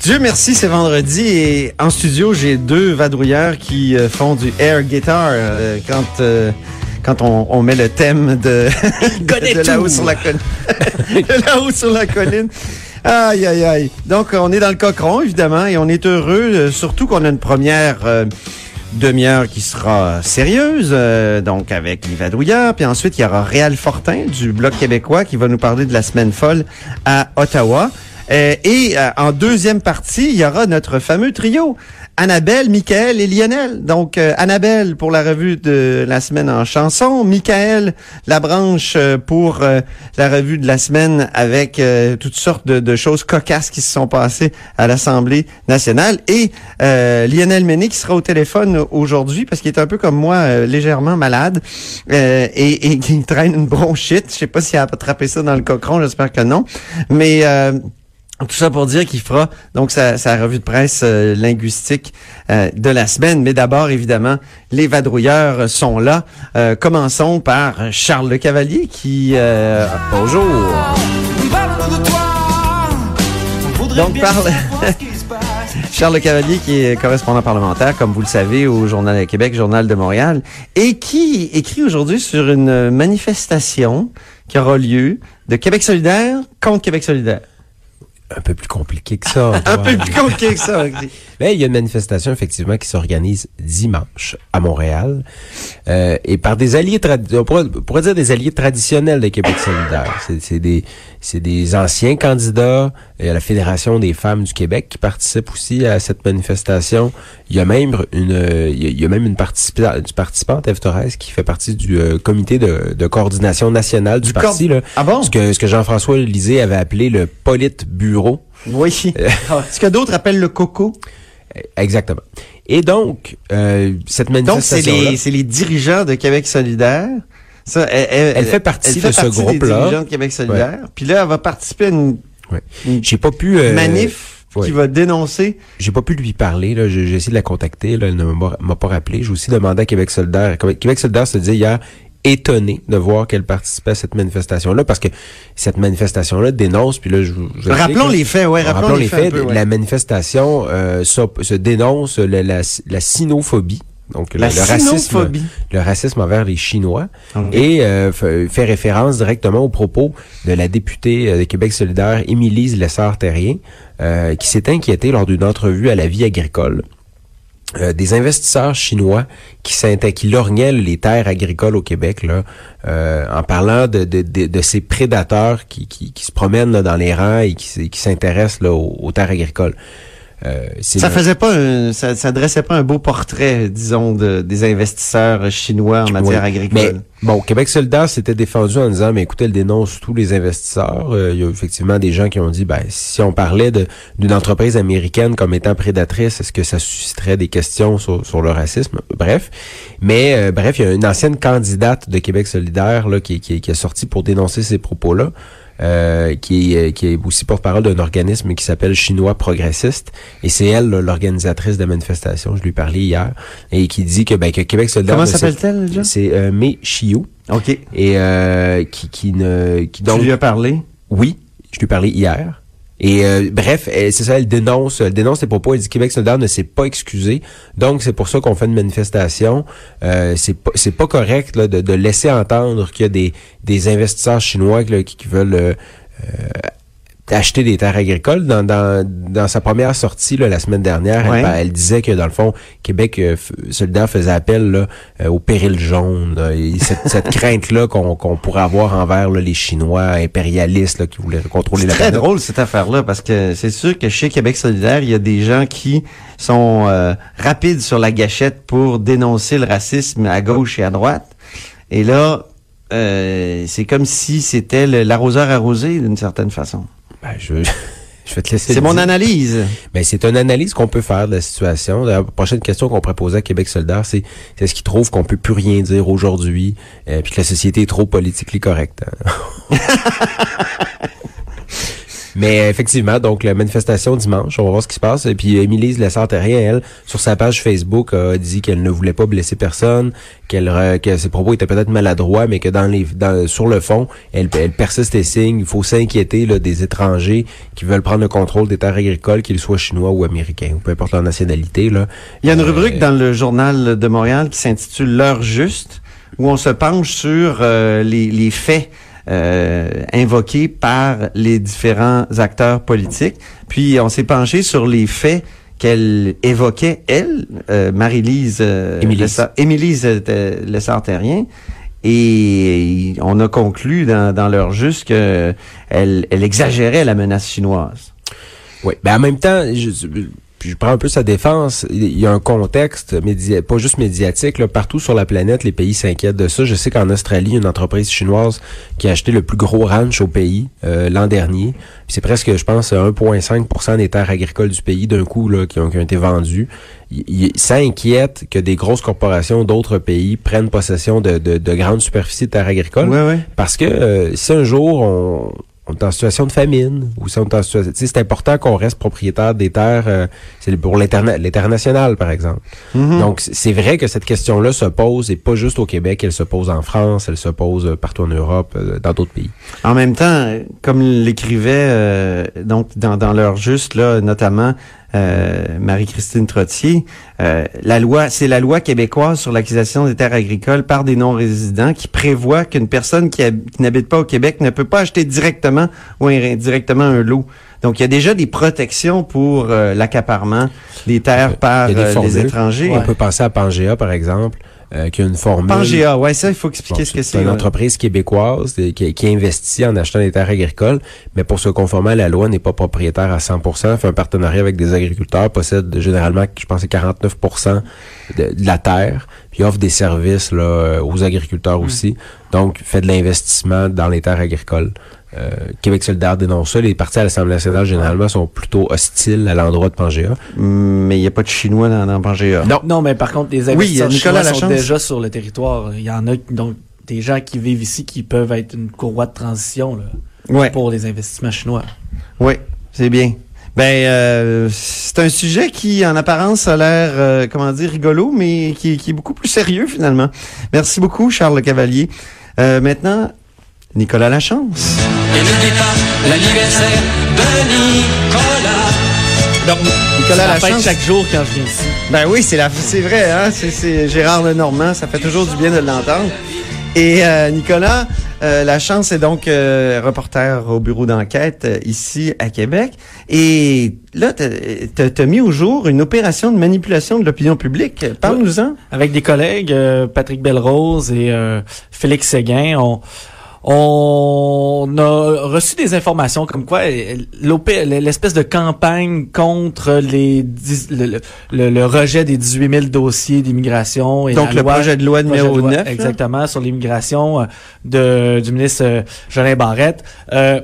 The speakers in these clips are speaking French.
Dieu merci, c'est vendredi et en studio, j'ai deux vadrouilleurs qui euh, font du air guitar euh, quand euh, quand on, on met le thème de, de là-haut sur la colline. de là-haut sur la colline. Aïe, aïe, aïe. Donc, on est dans le cochon, évidemment, et on est heureux, euh, surtout qu'on a une première euh, demi-heure qui sera sérieuse, euh, donc avec les vadrouilleurs. Puis ensuite, il y aura Réal Fortin du Bloc québécois qui va nous parler de la semaine folle à Ottawa. Euh, et euh, en deuxième partie, il y aura notre fameux trio. Annabelle, Michael et Lionel. Donc, euh, Annabelle pour la revue de la semaine en chanson. Michael, la branche euh, pour euh, la revue de la semaine avec toutes sortes de, choses cocasses qui se sont passées à l'Assemblée nationale. Et Lionel Méné qui sera au téléphone aujourd'hui parce qu'il est un peu comme moi, légèrement malade et, et qui traîne une bronchite. Je sais pas s'il a attrapé ça dans le cochon, j'espère que non. Mais... tout ça pour dire qu'il fera donc sa, sa revue de presse euh, linguistique euh, de la semaine. Mais d'abord, évidemment, les vadrouilleurs sont là. Euh, commençons par Charles Le Cavalier qui... euh, bonjour. Donc, parle... Charles Le Cavalier qui est correspondant parlementaire, comme vous le savez, au Journal de Québec, Journal de Montréal, et qui écrit aujourd'hui sur une manifestation qui aura lieu de Québec solidaire contre Québec solidaire. Un peu plus compliqué que ça. Un peu plus compliqué que ça. Mais il y a une manifestation effectivement qui s'organise dimanche à Montréal euh, et par des alliés on pourrait, on pourrait dire des alliés traditionnels de Québec solidaire. C'est- C'est des c'est des anciens candidats. Il y a la Fédération des femmes du Québec qui participe aussi à cette manifestation. Il y a même une euh, il y a, même une participa- une participante Eve Torres qui fait partie du euh, comité de, de coordination nationale du, Du parti là. Ah bon? Ce que ce que Jean-François Lisée avait appelé le Politburo. Oui. Ce que d'autres appellent le coco. Exactement. Et donc, euh, cette Donc, c'est manifestation les, c'est les dirigeants de Québec solidaire. Ça, elle, elle- Elle fait partie elle fait de ce partie groupe-là. Québec solidaire. Puis là, elle va participer à une J'ai pas pu... euh, manif ouais. qui va dénoncer. J'ai pas pu lui parler. là. J'ai essayé de la contacter. Là, elle ne m'a pas rappelé. J'ai aussi demandé à Québec solidaire. Québec solidaire se disait hier étonné de voir qu'elle participait à cette manifestation-là parce que cette manifestation-là dénonce, puis là, je, vous- je Rappelons les faits, ouais, rappelons, les faits. un peu, ouais. La manifestation euh, se dénonce la, la, la sinophobie. Donc, le, le racisme, sinophobie. le racisme envers les Chinois Ok. et euh, f- fait référence directement aux propos de la députée euh, de Québec solidaire, Émilise Lessard-Terrien, euh, qui s'est inquiétée lors d'une entrevue à la vie agricole. Euh, des investisseurs chinois qui qui lorgnaient les terres agricoles au Québec là, euh, en parlant de, de, de, de ces prédateurs qui, qui, qui se promènent là, dans les rangs et qui, s'intéressent aux terres agricoles. Euh, Ça le- faisait pas un, ça, ça dressait pas un beau portrait, disons, de, des investisseurs chinois en matière Oui. agricole. Mais bon, Québec solidaire s'était défendu en disant, mais écoutez, elle dénonce tous les investisseurs. Euh, il y a effectivement des gens qui ont dit, ben, si on parlait d'une entreprise américaine comme étant prédatrice, est-ce que ça susciterait des questions sur, sur le racisme? Bref. Mais euh, bref, il y a une ancienne candidate de Québec solidaire là, qui, qui, qui est sortie pour dénoncer ces propos-là. Euh, qui, est, qui est aussi porte-parole d'un organisme qui s'appelle Chinois Progressiste. Et c'est elle, l'organisatrice de la manifestation. Je lui parlais hier. Et qui dit que, ben, que Québec solidaire... Comment s'appelle-t-elle, déjà? c'est euh, Mei Chiu OK. et euh, qui qui ne qui tu donc lui as parlé? oui, je lui ai parlé hier. Et euh, bref, c'est ça, elle dénonce, elle dénonce les propos. Elle dit Québec solidaire ne s'est pas excusé, donc c'est pour ça qu'on fait une manifestation. Euh, c'est pas c'est pas correct là, de, de laisser entendre qu'il y a des des investisseurs chinois là, qui, qui veulent euh, euh, acheter des terres agricoles. Dans, dans, dans sa première sortie là, la semaine dernière, elle- Ouais. elle, disait que dans le fond, Québec euh, solidaire faisait appel là, euh, au péril jaune. là, et cette, cette crainte-là qu'on qu'on pourrait avoir envers là, les Chinois impérialistes là, qui voulaient contrôler C'est la très planète. drôle cette affaire-là parce que c'est sûr que chez Québec solidaire, il y a des gens qui sont euh, rapides sur la gâchette pour dénoncer le racisme à gauche et à droite. Et là, euh, c'est comme si c'était l'arroseur arrosé d'une certaine façon. Ben, je Je vais te laisser. C'est mon analyse. Ben, c'est une analyse qu'on peut faire de la situation. La prochaine question qu'on pourrait poser à Québec solidaire, c'est c'est est-ce qu'ils trouvent qu'on peut plus rien dire aujourd'hui, euh, puis que la société est trop politiquement correcte. hein? Mais euh, effectivement, donc la manifestation dimanche, on va voir ce qui se passe. Et puis Émilie Lessard-Terrien, elle, sur sa page Facebook, a dit qu'elle ne voulait pas blesser personne, qu'elle que ses propos étaient peut-être maladroits, mais que dans les dans, sur le fond, elle, elle persiste et signe. Il faut s'inquiéter là, des étrangers qui veulent prendre le contrôle des terres agricoles, qu'ils soient chinois ou américains, ou peu importe leur nationalité. Là. Il y a une Euh, rubrique dans le journal de Montréal qui s'intitule L'heure juste, où on se penche sur euh, les, les faits invoqués par les différents acteurs politiques. Puis on s'est penché sur les faits qu'elle évoquait, elle, euh, Marie-Lise euh, Émilie. Lessard- Émilie euh, Lessard-Terrien. Et on a conclu dans, dans l'heure juste qu'elle elle exagérait la menace chinoise. Oui, ben en même temps, je, je prends un peu sa défense. Il y a un contexte média, pas juste médiatique. Là, partout sur la planète, les pays s'inquiètent de ça. Je sais qu'en Australie, il y a une entreprise chinoise qui a acheté le plus gros ranch au pays euh, l'an dernier. Puis C'est presque, je pense, 1,5% des terres agricoles du pays d'un coup là, qui, ont, qui ont été vendues. Il, il- ça inquiète que des grosses corporations d'autres pays prennent possession de, de, de grandes superficies de terres agricoles. Ouais, ouais. Parce que euh, si un jour on, on est en situation de famine ou si on est en situation, c'est important qu'on reste propriétaire des terres. euh, c'est pour l'interna- l'international, par exemple. Mhm. Donc c'est vrai que cette question-là se pose et pas juste au Québec, elle se pose en France, elle se pose euh, partout en Europe, euh, dans d'autres pays. En même temps, comme l'écrivait euh, donc dans, dans l'heure juste là, notamment euh, Marie-Christine Trottier, euh, la loi, c'est la loi québécoise sur l'acquisition des terres agricoles par des non-résidents qui prévoit qu'une personne qui, hab- qui n'habite pas au Québec ne peut pas acheter directement ou indirectement un lot. Donc, il y a déjà des protections pour euh, l'accaparement des terres par a des euh, les étrangers. On peut penser à Pangea, par exemple, euh, qui a une formule. Pangea, ouais, ça, il faut expliquer Bon, ce que c'est c'est. une ouais. entreprise québécoise euh, qui, qui investit en achetant des terres agricoles, mais pour se conformer à la loi, n'est pas propriétaire à 100% fait un partenariat avec des agriculteurs, possède généralement, je pense, c'est 49 de, de la terre, puis offre des services là, euh, aux agriculteurs aussi. Donc, fait de l'investissement dans les terres agricoles. Euh, Québec solidaire dénonce ça. Les partis à l'Assemblée nationale, généralement, sont plutôt hostiles à l'endroit de Pangea. Mais il n'y a pas de Chinois dans, dans Pangea. Non. Non, mais par contre, les Oui, investisseurs Nicolas chinois sont déjà sur le territoire. Il y en a donc des gens qui vivent ici qui peuvent être une courroie de transition là, Ouais. pour les investissements chinois. Oui, c'est bien. Ben, euh, c'est un sujet qui, en apparence, a l'air, euh, comment dire, rigolo, mais qui, qui est beaucoup plus sérieux, finalement. Merci beaucoup, Charles Cavalier. Euh, maintenant, Nicolas Lachance. Et n'oublie pas l'anniversaire de Nicolas. Donc, Nicolas Lachance. chaque jour quand je viens ici. Ben oui, c'est la, c'est vrai, hein? C'est, c'est Gérard Lenormand, ça fait toujours du bien de l'entendre. Et euh, Nicolas, euh, la chance est donc euh, reporter au bureau d'enquête euh, ici à Québec. Et là, t'as- t'as mis au jour une opération de manipulation de l'opinion publique. Parle-nous-en. Avec des collègues, euh, Patrick Belrose et euh, Félix Séguin, on, on reçu des informations comme quoi l'espèce de campagne contre les dix- le, le- le- rejet des 18 000 dossiers d'immigration et Donc la le loi- projet de loi numéro de loi, 9. là? exactement sur l'immigration euh, de du ministre euh, Jolin Barrette euh,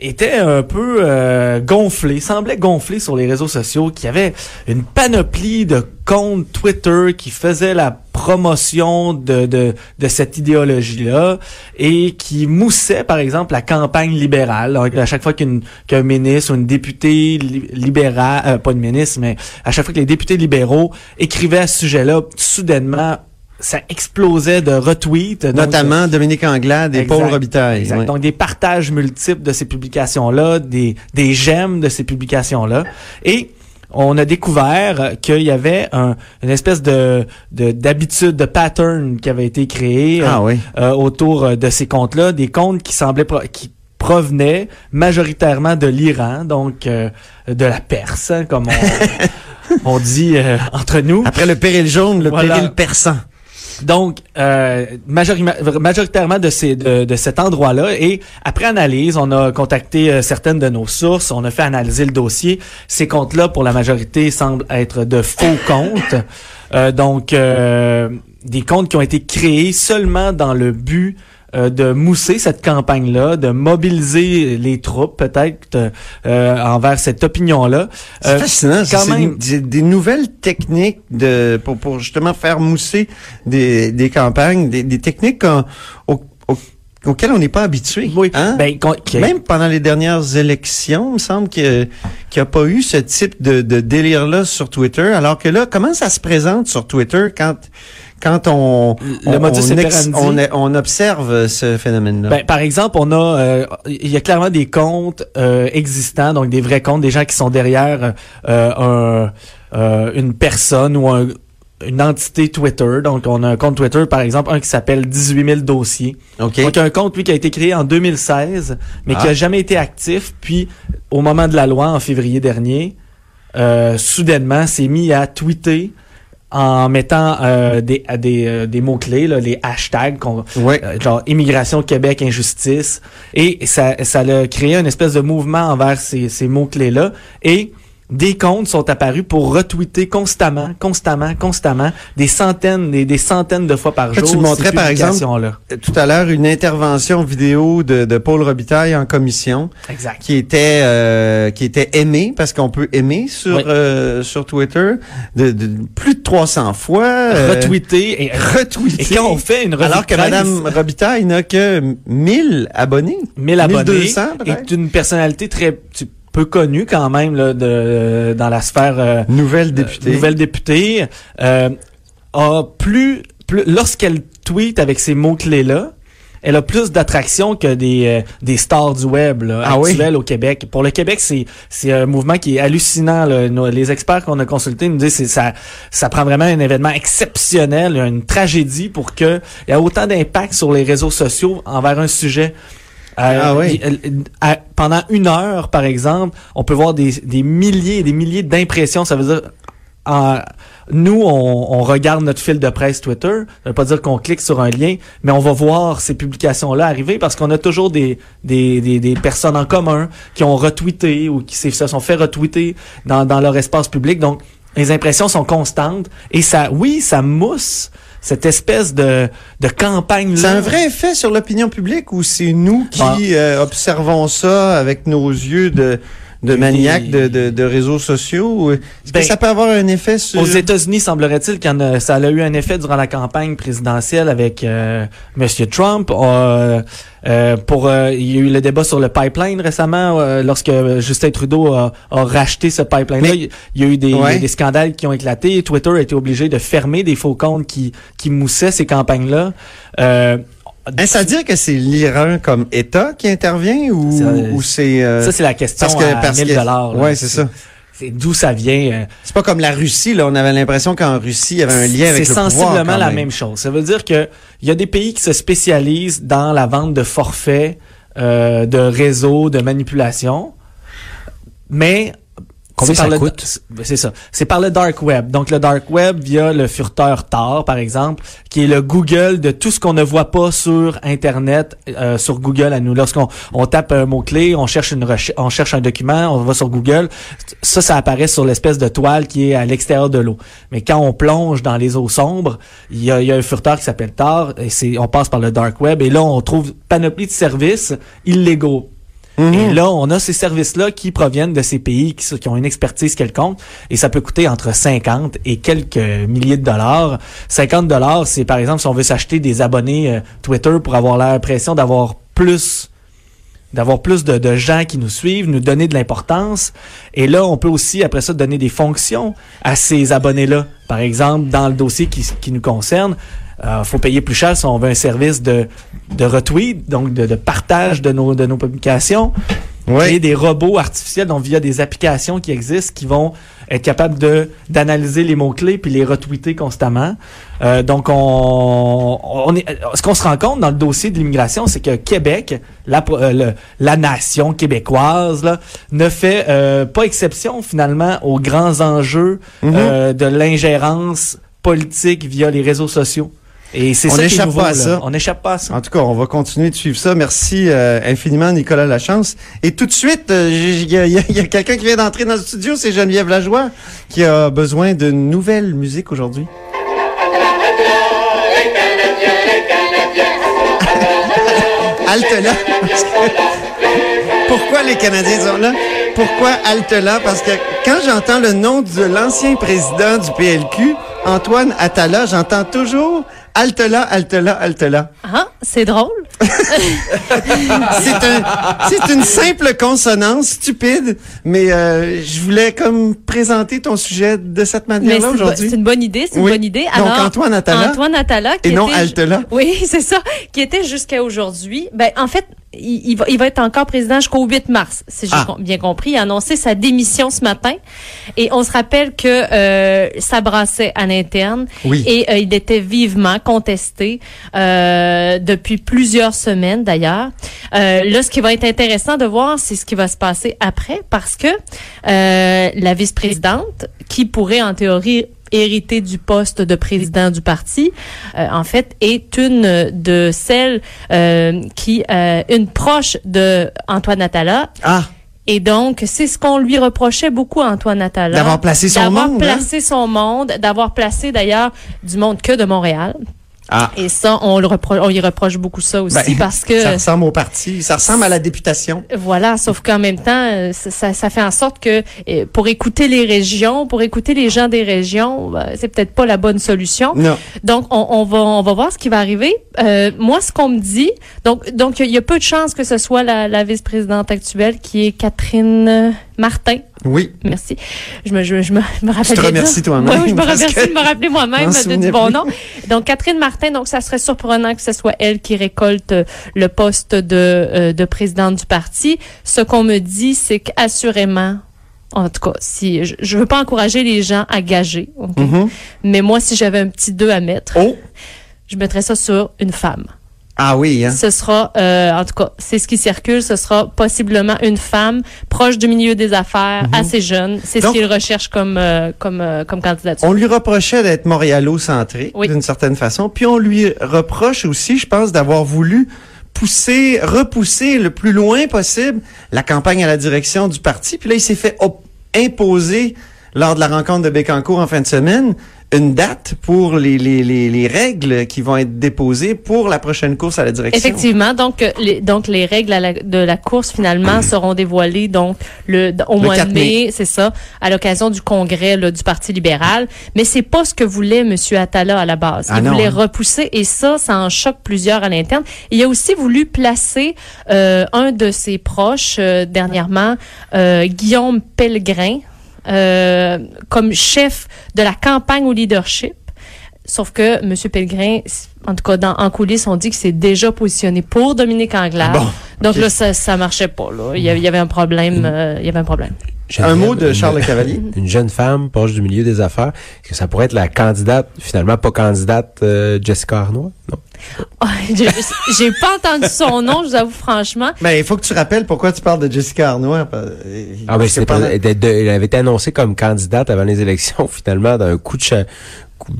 était un peu euh, gonflé, semblait gonflé sur les réseaux sociaux, qu'il y avait une panoplie de comptes Twitter qui faisaient la promotion de, de, de cette idéologie-là et qui moussaient, par exemple, la campagne libérale. À chaque fois qu'une- qu'un ministre ou une députée li- libérale, euh, pas une ministre, mais à chaque fois que les députés libéraux écrivaient à ce sujet-là, soudainement, ça explosait de retweets. Donc, Notamment Dominique Anglade et Exact. Paul Robitaille. Exact. Donc des partages multiples de ces publications-là, des, des j'aime de ces publications-là. Et on a découvert euh, qu'il y avait un, une espèce de de- d'habitude, de, pattern qui avait été créé euh, Ah oui. euh, autour euh, de ces comptes-là, des comptes qui semblaient pro- qui provenaient majoritairement de l'Iran, donc euh, de la Perse, hein, comme on, on dit euh, entre nous. Après le péril jaune, le Voilà. péril persan. Donc, euh, majoritairement de, ces, de, de cet endroit-là. Et après analyse, on a contacté euh, certaines de nos sources. On a fait analyser le dossier. Ces comptes-là, pour la majorité, semblent être de faux comptes. Euh, donc, euh, des comptes qui ont été créés seulement dans le but euh, de mousser cette campagne-là, de mobiliser les troupes peut-être euh, envers cette opinion-là. C'est Euh, fascinant. quand même- des, des nouvelles techniques de pour, pour justement faire mousser des, des campagnes, des, des techniques qu'on- au- au- auxquelles on n'est pas habitué. Oui. hein? Ben, Même pendant les dernières élections, il me semble qu'il n'y a pas eu ce type de, de délire-là sur Twitter. Alors que là, comment ça se présente sur Twitter quand quand on Le on, modus on, ex- operandi. on, on observe ce phénomène-là? Ben, par exemple, on a, euh, il y a clairement des comptes euh, existants, donc des vrais comptes, des gens qui sont derrière euh, un, une personne ou un- une entité Twitter. Donc, on a un compte Twitter, par exemple, un qui s'appelle 18 000 dossiers. Donc, un compte, lui, qui a été créé en 2016, mais qui Ah. a jamais été actif. Puis, au moment de la loi, en février dernier, euh, soudainement, s'est mis à tweeter en mettant euh, des, des, euh, des mots-clés, là, les hashtags qu'on Ouais. euh, genre immigration Québec injustice et ça ça a créé une espèce de mouvement envers ces, ces mots clés là et des comptes sont apparus pour retweeter constamment, constamment, constamment, des centaines, des, des centaines de fois par Là, jour. tu me montrais, par exemple, publications-là. Tout à l'heure, une intervention vidéo de, de Paul Robitaille en commission. Exact. qui était euh, qui était aimé parce qu'on peut aimer sur Oui. euh, sur Twitter de, de plus de 300 fois euh, Retweeter et, retweeté. et quand on fait une alors que Madame Robitaille n'a que 1000 abonnés 1000 abonnés 1200 est peut-être une personnalité très tu- peu connue quand même là, de, dans la sphère euh, nouvelle députée nouvelle députée, euh, a plus, plus lorsqu'elle tweet avec ces mots-clés là, elle a plus d'attraction que des euh, des stars du web là, Ah oui? actuelles au Québec. Pour le Québec, c'est c'est un mouvement qui est hallucinant. là. Nos- les experts qu'on a consultés nous disent que ça ça prend vraiment un événement exceptionnel, une tragédie pour que il y a autant d'impact sur les réseaux sociaux envers un sujet. Euh, Ah oui. il- euh, à- pendant une heure, par exemple, on peut voir des, des milliers et des milliers d'impressions. Ça veut dire, en- nous, on, on regarde notre fil de presse Twitter. Ça veut pas dire qu'on clique sur un lien, mais on va voir ces publications-là arriver parce qu'on a toujours des, des, des, des personnes en commun qui ont retweeté ou qui se sont fait retweeter dans, dans leur espace public. Donc, les impressions sont constantes et ça, oui, ça mousse cette espèce de, de campagne-là. c'est un vrai effet sur l'opinion publique ou c'est nous qui Ah. euh, observons ça avec nos yeux de de maniaques de, de, de réseaux sociaux est-ce Ben, que ça peut avoir un effet sur Aux États-Unis, semblerait-il a- ça a eu un effet durant la campagne présidentielle avec euh, Monsieur Trump. Euh, euh, pour, euh, il y a eu le débat sur le pipeline récemment, euh, lorsque Justin Trudeau a, a racheté ce pipeline-là. Il y a eu des, Ouais. des scandales qui ont éclaté. Twitter a été obligé de fermer des faux comptes qui, qui moussaient ces campagnes-là. Euh, Est-ce à dire que c'est l'Iran comme État qui intervient ou, ou c'est euh, ça, c'est la question parce que à parce 1000 que dollars. ouais c'est ça C'est d'où ça vient. euh, c'est pas comme la Russie là on avait l'impression qu'en Russie il y avait un lien avec C'est le pouvoir sensiblement quand la même. même chose. Ça veut dire que il y a des pays qui se spécialisent dans la vente de forfaits, euh, de réseaux, de manipulation, mais Combien c'est par ça le- coûte? C'est ça. C'est par le dark web. Donc le dark web via le furteur Tor, par exemple, qui est le Google de tout ce qu'on ne voit pas sur Internet, euh, sur Google à nous. Lorsqu'on on tape un mot clé, on cherche une on cherche un document, on va sur Google, ça, ça apparaît sur l'espèce de toile qui est à l'extérieur de l'eau. Mais quand on plonge dans les eaux sombres, il y a, y a un furteur qui s'appelle Tor, et c'est on passe par le dark web, et là on trouve panoplie de services illégaux. Mhm. Et là, on a ces services-là qui proviennent de ces pays qui, ont une expertise quelconque et ça peut coûter entre 50 et quelques milliers de dollars. 50 dollars, c'est par exemple si on veut s'acheter des abonnés euh, Twitter pour avoir l'impression d'avoir plus d'avoir plus de, gens qui nous suivent, nous donner de l'importance. Et là, on peut aussi, après ça, donner des fonctions à ces abonnés-là. Par exemple, dans le dossier qui nous concerne, euh, faut payer plus cher si on veut un service de, de retweet, donc de, de partage de nos, de nos publications. Créer des robots artificiels, donc via des applications qui existent, qui vont être capables de d'analyser les mots-clés puis les retweeter constamment. Euh, donc, on, on est, ce qu'on se rend compte dans le dossier de l'immigration, c'est que Québec, la, euh, le- la nation québécoise, là, ne fait euh, pas exception finalement aux grands enjeux Mhm. euh, de l'ingérence politique via les réseaux sociaux. Et c'est On ça qui est n'échappe pas à là. ça. On n'échappe pas à ça. En tout cas, on va continuer de suivre ça. Merci euh, infiniment, Nicolas Lachance. Et tout de suite, euh, j'ai- il y a, il y a- il y a quelqu'un qui vient d'entrer dans le studio, c'est Geneviève Lajoie, qui a besoin de nouvelle musique aujourd'hui. halte là. Parce que- Pourquoi les Canadiens sont là? Pourquoi halte là? Parce que quand j'entends le nom de l'ancien président du PLQ, Antoine Attala, j'entends toujours là, halte là. Ah, c'est drôle. C'est un, c'est une simple consonance stupide, mais euh, je voulais comme présenter ton sujet de cette manière-là aujourd'hui. c'est une bonne idée, c'est Oui. une bonne idée. Donc, Antoine Attala. Antoine Attala, qui Et non Altela. Oui, c'est ça, qui était jusqu'à aujourd'hui. Ben, en fait, il, il va, il va être encore président jusqu'au 8 mars, si j'ai Ah. com- bien compris. Il a annoncé sa démission ce matin. Et on se rappelle que euh, ça brassait à l'interne. Oui. Et euh, il était vivement contesté euh, depuis plusieurs semaines, d'ailleurs. Euh, là, ce qui va être intéressant de voir, c'est ce qui va se passer après, parce que euh, la vice-présidente, qui pourrait en théorie hériter du poste de président du parti, euh, en fait, est une de celles euh, qui, euh, une proche de Antoine Attala. Ah, Et donc, c'est ce qu'on lui reprochait beaucoup à Antoine Attala. D'avoir placé son D'avoir monde, hein? placé son monde, d'avoir placé d'ailleurs du monde que de Montréal. Ah. Et ça, on le repro- on lui reproche beaucoup ça aussi Ben, parce que ça ressemble au parti, ça ressemble à la députation. voilà, sauf qu'en même temps, euh, ça, ça- fait en sorte que euh, pour écouter les régions, pour écouter les gens des régions, ben, c'est peut-être pas la bonne solution. Non. Donc, on, on va on va voir ce qui va arriver. Euh, moi, ce qu'on me dit, donc donc il y a peu de chances que ce soit la, la vice-présidente actuelle qui est Catherine Martin. Oui. Merci. Je me, je, je me, je me rappelle. te bien remercies ça. toi-même, Oui, je me remercie de me rappeler je moi-même du bon plus. nom. Donc, Catherine Martin, donc ça serait surprenant que ce soit elle qui récolte euh, le poste de, euh, de présidente du parti. Ce qu'on me dit, c'est qu'assurément, en tout cas, si je, je veux pas encourager les gens à gager? Mhm. mais moi, si j'avais un petit 2 à mettre, Oh. je mettrais ça sur une femme. Ah oui, hein. Ce sera, euh, en tout cas, c'est ce qui circule, ce sera possiblement une femme proche du milieu des affaires, assez jeune. C'est ce Mhm. Qu'il recherche comme, euh, comme, euh, comme candidature. On lui reprochait d'être montréalo-centré, Oui. d'une certaine façon. Puis on lui reproche aussi, je pense, d'avoir voulu pousser, repousser le plus loin possible la campagne à la direction du parti. Puis là, il s'est fait imposer lors de la rencontre de Bécancourt en fin de semaine une date pour les, les, les, les règles qui vont être déposées pour la prochaine course à la direction. Effectivement, donc euh, les, donc les règles à la- de la course finalement seront dévoilées donc le au Le mois 4 de mai. mai, c'est ça, à l'occasion du congrès là, du Parti libéral. Mais c'est pas ce que voulait Monsieur Attala à la base. Ah Il non, voulait hein. repousser et ça, ça en choque plusieurs à l'interne. Il a aussi voulu placer euh, un de ses proches euh, dernièrement, euh, Guillaume Pellegrin, euh, comme chef de la campagne au leadership. Sauf que M. Pellegrin, en tout cas dans, en coulisses, on dit que c'est déjà positionné pour Dominique Anglade. Bon, Donc là, ça, ça marchait pas. Là. Il, y avait, il y avait un problème. euh, il y avait un problème. Un mot de Charles Le Cavalier. Une jeune femme proche du milieu des affaires. Est-ce que ça pourrait être la candidate, finalement pas candidate, euh, Jessica Arnois? Non. Ah, J'ai pas entendu son nom, je vous avoue franchement. Ben, il faut que tu rappelles pourquoi tu parles de Jessica Arnois. Ah ben pas, elle, avait été annoncée comme candidate avant les élections, finalement, d'un coup de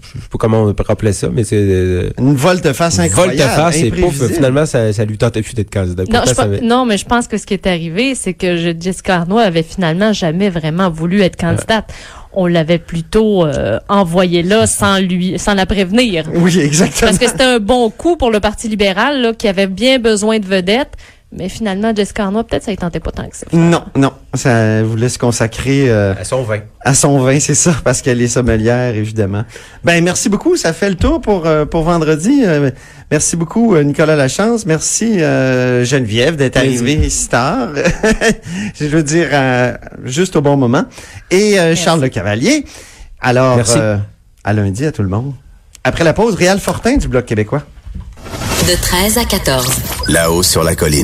je sais pas comment on peut rappeler ça, mais c'est euh, Une volte-face incroyable. volte-face et pouf, finalement ça, ça lui tentait plus d'être candidat. Non, avait- non, mais je pense que ce qui est arrivé, c'est que je- Jessica Arnois avait finalement jamais vraiment voulu être candidate. On l'avait plutôt euh, envoyée là sans lui, sans la prévenir. Oui, exactement. Parce que c'était un bon coup pour le Parti libéral, là, qui avait bien besoin de vedettes. Mais finalement, Jessica Arnois, peut-être ça ne tentait pas tant que ça. Non, non. Ça voulait se consacrer euh, à son vin. à son vin, c'est ça, parce qu'elle est sommelière, évidemment. Ben, merci beaucoup. Ça fait le tour pour, euh, pour vendredi. Euh, merci beaucoup, Nicolas Lachance. Merci, euh, Geneviève, d'être arrivée si tard. Je veux dire, euh, juste au bon moment. Et euh, Charles Le Cavalier. Alors, Merci. euh, à lundi à tout le monde. Après la pause, Réal Fortin du Bloc québécois. De 13 à 14. Là-haut sur la colline.